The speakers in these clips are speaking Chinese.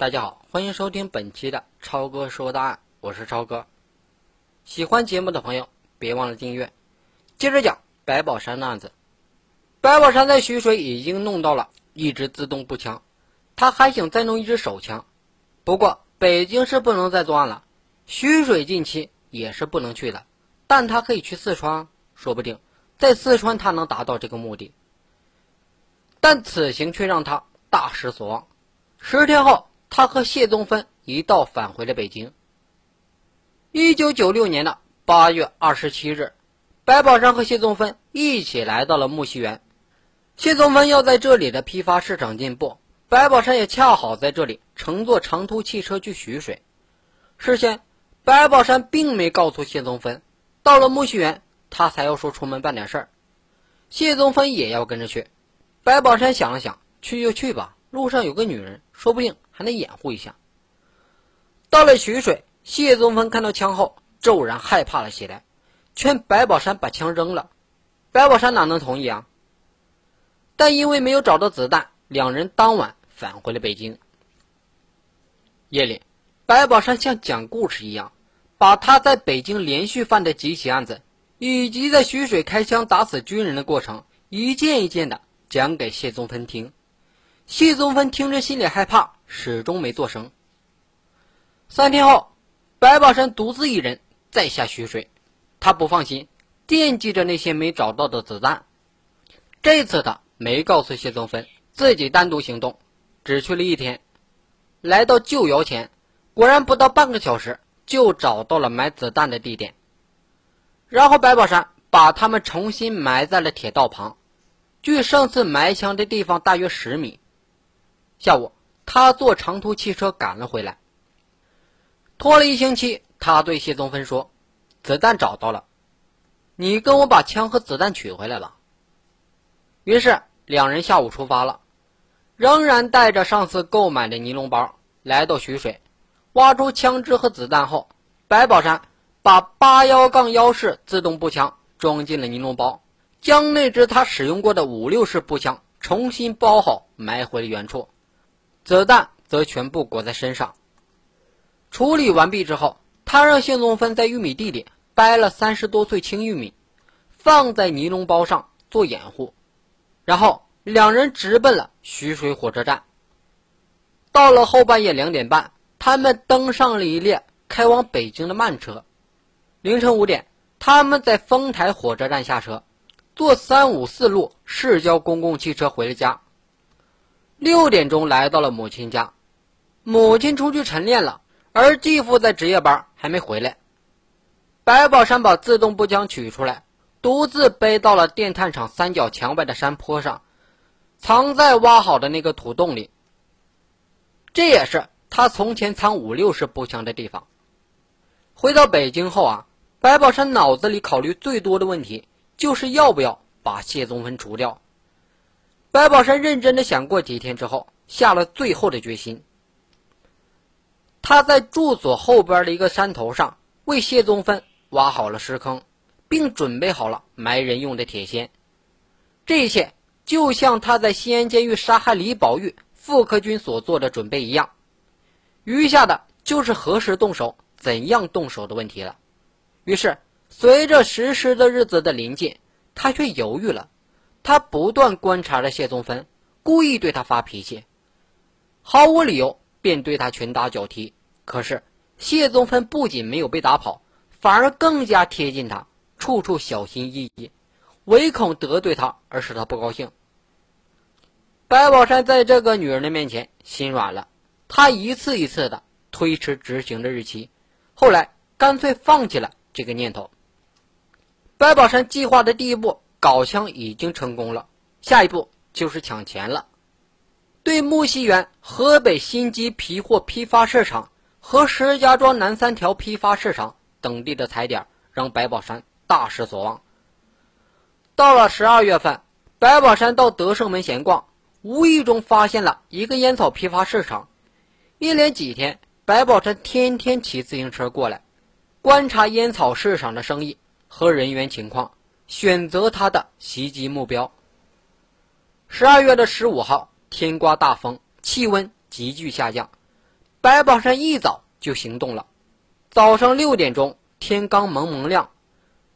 大家好，欢迎收听本期的超哥说大案，我是超哥。喜欢节目的朋友别忘了订阅。接着讲白宝山的案子。白宝山在徐水已经弄到了一支自动步枪，他还想再弄一支手枪。不过北京是不能再作案了，徐水近期也是不能去的，但他可以去四川，说不定在四川他能达到这个目的。但此行却让他大失所望。十天后。他和谢宗芬一道返回了北京。一九九六年的八月二十七日，白宝山和谢宗芬一起来到了木樨园。谢宗芬要在这里的批发市场进货，白宝山也恰好在这里乘坐长途汽车去徐水。事先，白宝山并没告诉谢宗芬，到了木樨园，他才要说出门办点事儿。谢宗芬也要跟着去。白宝山想了想，去就去吧，路上有个女人，说不定。还能掩护一下。到了徐水，谢宗芬看到枪后骤然害怕了起来，劝白宝山把枪扔了。白宝山哪能同意啊？但因为没有找到子弹，两人当晚返回了北京。夜里，白宝山像讲故事一样，把他在北京连续犯的几起案子，以及在徐水开枪打死军人的过程，一件一件的讲给谢宗芬听。谢宗芬听着心里害怕。始终没做声。三天后，白宝山独自一人再下徐水，他不放心，惦记着那些没找到的子弹。这次他没告诉谢宗芬，自己单独行动，只去了一天。来到旧窑前，果然不到半个小时就找到了埋子弹的地点。然后白宝山把他们重新埋在了铁道旁，距上次埋枪的地方大约十米。下午。他坐长途汽车赶了回来，拖了一星期。他对谢宗芬说：“子弹找到了，你跟我把枪和子弹取回来吧。”于是两人下午出发了，仍然带着上次购买的尼龙包来到徐水，挖出枪支和子弹后，白宝山把八幺杠幺式自动步枪装进了尼龙包，将那支他使用过的五六式步枪重新包好，埋回了原处。子弹则全部裹在身上。处理完毕之后，他让谢宗芬在玉米地里掰了三十多穗青玉米，放在尼龙包上做掩护，然后两人直奔了徐水火车站。到了后半夜两点半，他们登上了一列开往北京的慢车。凌晨五点，他们在丰台火车站下车，坐三五四路市郊公共汽车回了家。六点钟来到了母亲家，母亲出去晨练了，而继父在值夜班还没回来。白宝山把自动步枪取出来，独自背到了电炭厂三角墙外的山坡上，藏在挖好的那个土洞里。这也是他从前藏五六式步枪的地方。回到北京后啊，白宝山脑子里考虑最多的问题就是要不要把谢宗芬除掉。白宝山认真的想过几天之后，下了最后的决心。他在住所后边的一个山头上为谢宗芬挖好了尸坑，并准备好了埋人用的铁锨。这一切就像他在西安监狱杀害李宝玉、傅克军所做的准备一样。余下的就是何时动手、怎样动手的问题了。于是，随着实施的日子的临近，他却犹豫了。他不断观察着谢宗芬，故意对他发脾气，毫无理由便对他拳打脚踢。可是谢宗芬不仅没有被打跑，反而更加贴近他，处处小心翼翼，唯恐得罪他而使他不高兴。白宝山在这个女人的面前心软了，他一次一次的推迟执行的日期，后来干脆放弃了这个念头。白宝山计划的第一步。搞枪已经成功了，下一步就是抢钱了。对木樨园河北新基皮货批发市场和石家庄南三条批发市场等地的踩点，让白宝山大失所望。到了十二月份，白宝山到德胜门闲逛，无意中发现了一个烟草批发市场。一连几天，白宝山天天骑自行车过来，观察烟草市场的生意和人员情况。选择他的袭击目标。十二月的十五号，天刮大风，气温急剧下降，白宝山一早就行动了。早上六点钟，天刚蒙蒙亮，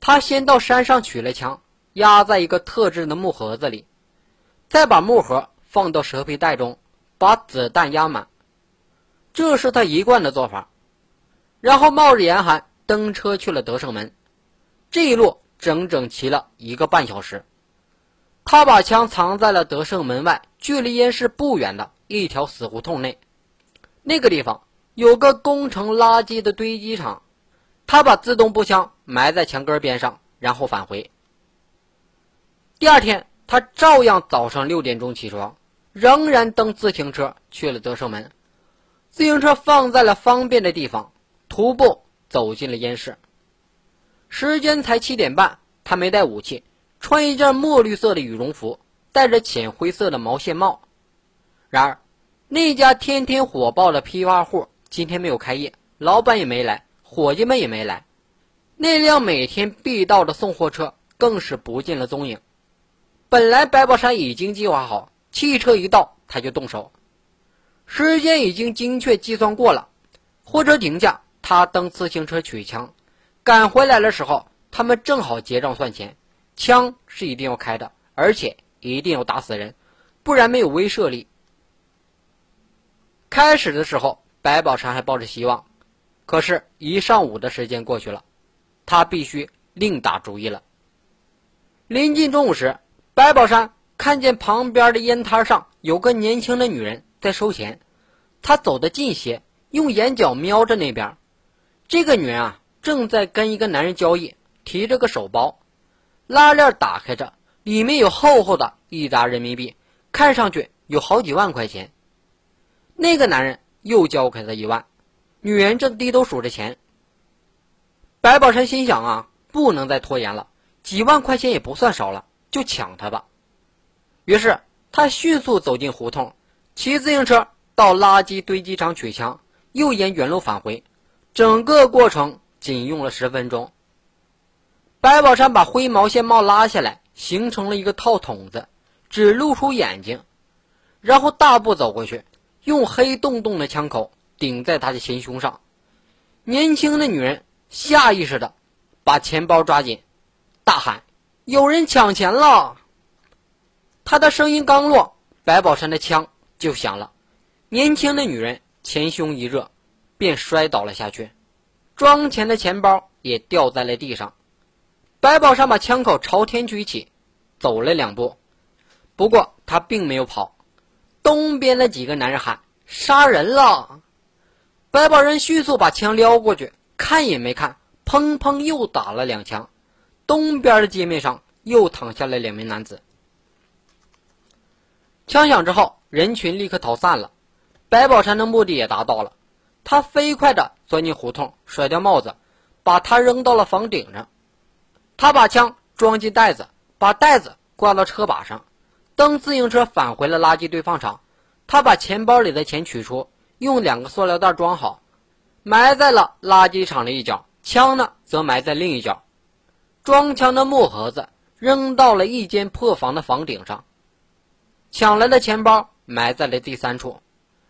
他先到山上取了枪，压在一个特制的木盒子里，再把木盒放到蛇皮袋中，把子弹压满。这是他一贯的做法。然后冒着严寒登车去了德胜门，这一路整整骑了一个半小时。他把枪藏在了德胜门外，距离烟市不远的一条死胡同内。那个地方有个工程垃圾的堆积场，他把自动步枪埋在墙根边上，然后返回。第二天，他照样早上六点钟起床，仍然蹬自行车去了德胜门。自行车放在了方便的地方，徒步走进了烟市。时间才七点半，他没带武器。穿一件墨绿色的羽绒服，戴着浅灰色的毛线帽。然而，那家天天火爆的批发户今天没有开业，老板也没来，伙计们也没来。那辆每天必到的送货车更是不见了踪影。本来白宝山已经计划好，汽车一到他就动手。时间已经精确计算过了，货车停下，他蹬自行车取枪，赶回来的时候，他们正好结账算钱。枪是一定要开的，而且一定要打死人，不然没有威慑力。开始的时候，白宝山还抱着希望，可是，一上午的时间过去了，他必须另打主意了。临近中午时，白宝山看见旁边的烟摊上有个年轻的女人在收钱，他走得近些，用眼角瞄着那边，这个女人啊，正在跟一个男人交易，提着个手包。拉链打开着，里面有厚厚的一沓人民币，看上去有好几万块钱。那个男人又交给他一万，女人正低头数着钱。白宝山心想啊，不能再拖延了，几万块钱也不算少了，就抢他吧。于是他迅速走进胡同，骑自行车到垃圾堆积场取枪，又沿原路返回，整个过程仅用了十分钟。白宝山把灰毛线帽拉下来，形成了一个套筒子，只露出眼睛，然后大步走过去，用黑洞洞的枪口顶在他的前胸上。年轻的女人下意识的把钱包抓紧，大喊：“有人抢钱了！”他的声音刚落，白宝山的枪就响了。年轻的女人前胸一热，便摔倒了下去，装钱的钱包也掉在了地上。白宝山把枪口朝天举起，走了两步，不过他并没有跑。东边的几个男人喊：“杀人了！”白宝山迅速把枪撩过去，看也没看，砰砰又打了两枪。东边的街面上又躺下了两名男子。枪响之后，人群立刻逃散了。白宝山的目的也达到了，他飞快的钻进胡同，甩掉帽子，把他扔到了房顶上。他把枪装进袋子，把袋子挂到车把上，蹬自行车返回了垃圾堆放场。他把钱包里的钱取出，用两个塑料袋装好，埋在了垃圾场的一角。枪呢，则埋在另一角。装枪的木盒子扔到了一间破房的房顶上。抢来的钱包埋在了第三处。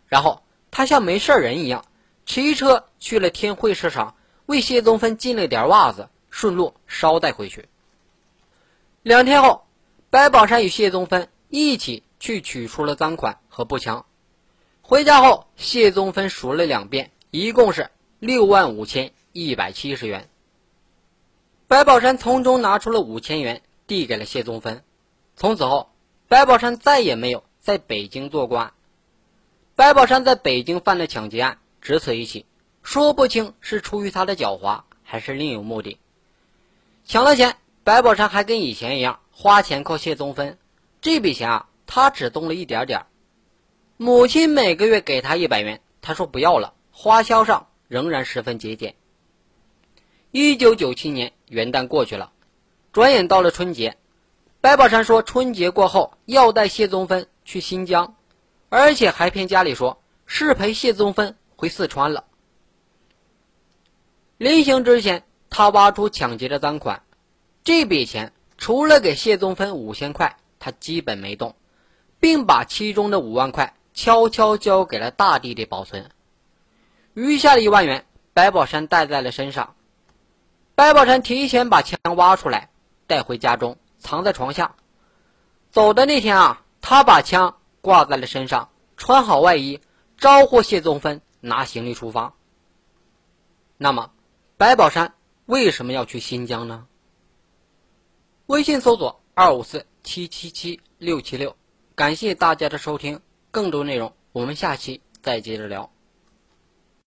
然后他像没事人一样，骑车去了天汇市场，为谢宗芬进了点袜子。顺路捎带回去。两天后，白宝山与谢宗芬一起去取出了赃款和步枪。回家后，谢宗芬数了两遍，一共是六万五千一百七十元。白宝山从中拿出了五千元，递给了谢宗芬。从此后，白宝山再也没有在北京做过案。白宝山在北京犯了抢劫案只此一起，说不清是出于他的狡猾，还是另有目的。抢了钱，白宝山还跟以前一样花钱靠谢宗芬。这笔钱啊，他只动了一点点。母亲每个月给他一百元，他说不要了，花销上仍然十分节俭。一九九七年元旦过去了，转眼到了春节。白宝山说春节过后要带谢宗芬去新疆，而且还骗家里说是陪谢宗芬回四川了。临行之前。他挖出抢劫的赃款，这笔钱除了给谢宗芬五千块，他基本没动，并把其中的五万块悄悄交给了大弟弟保存。余下的一万元，白宝山带在了身上。白宝山提前把枪挖出来，带回家中，藏在床下。走的那天啊，他把枪挂在了身上，穿好外衣，招呼谢宗芬拿行李出发。那么，白宝山为什么要去新疆呢？微信搜索二五四七七七六七六，感谢大家的收听。更多内容，我们下期再接着聊。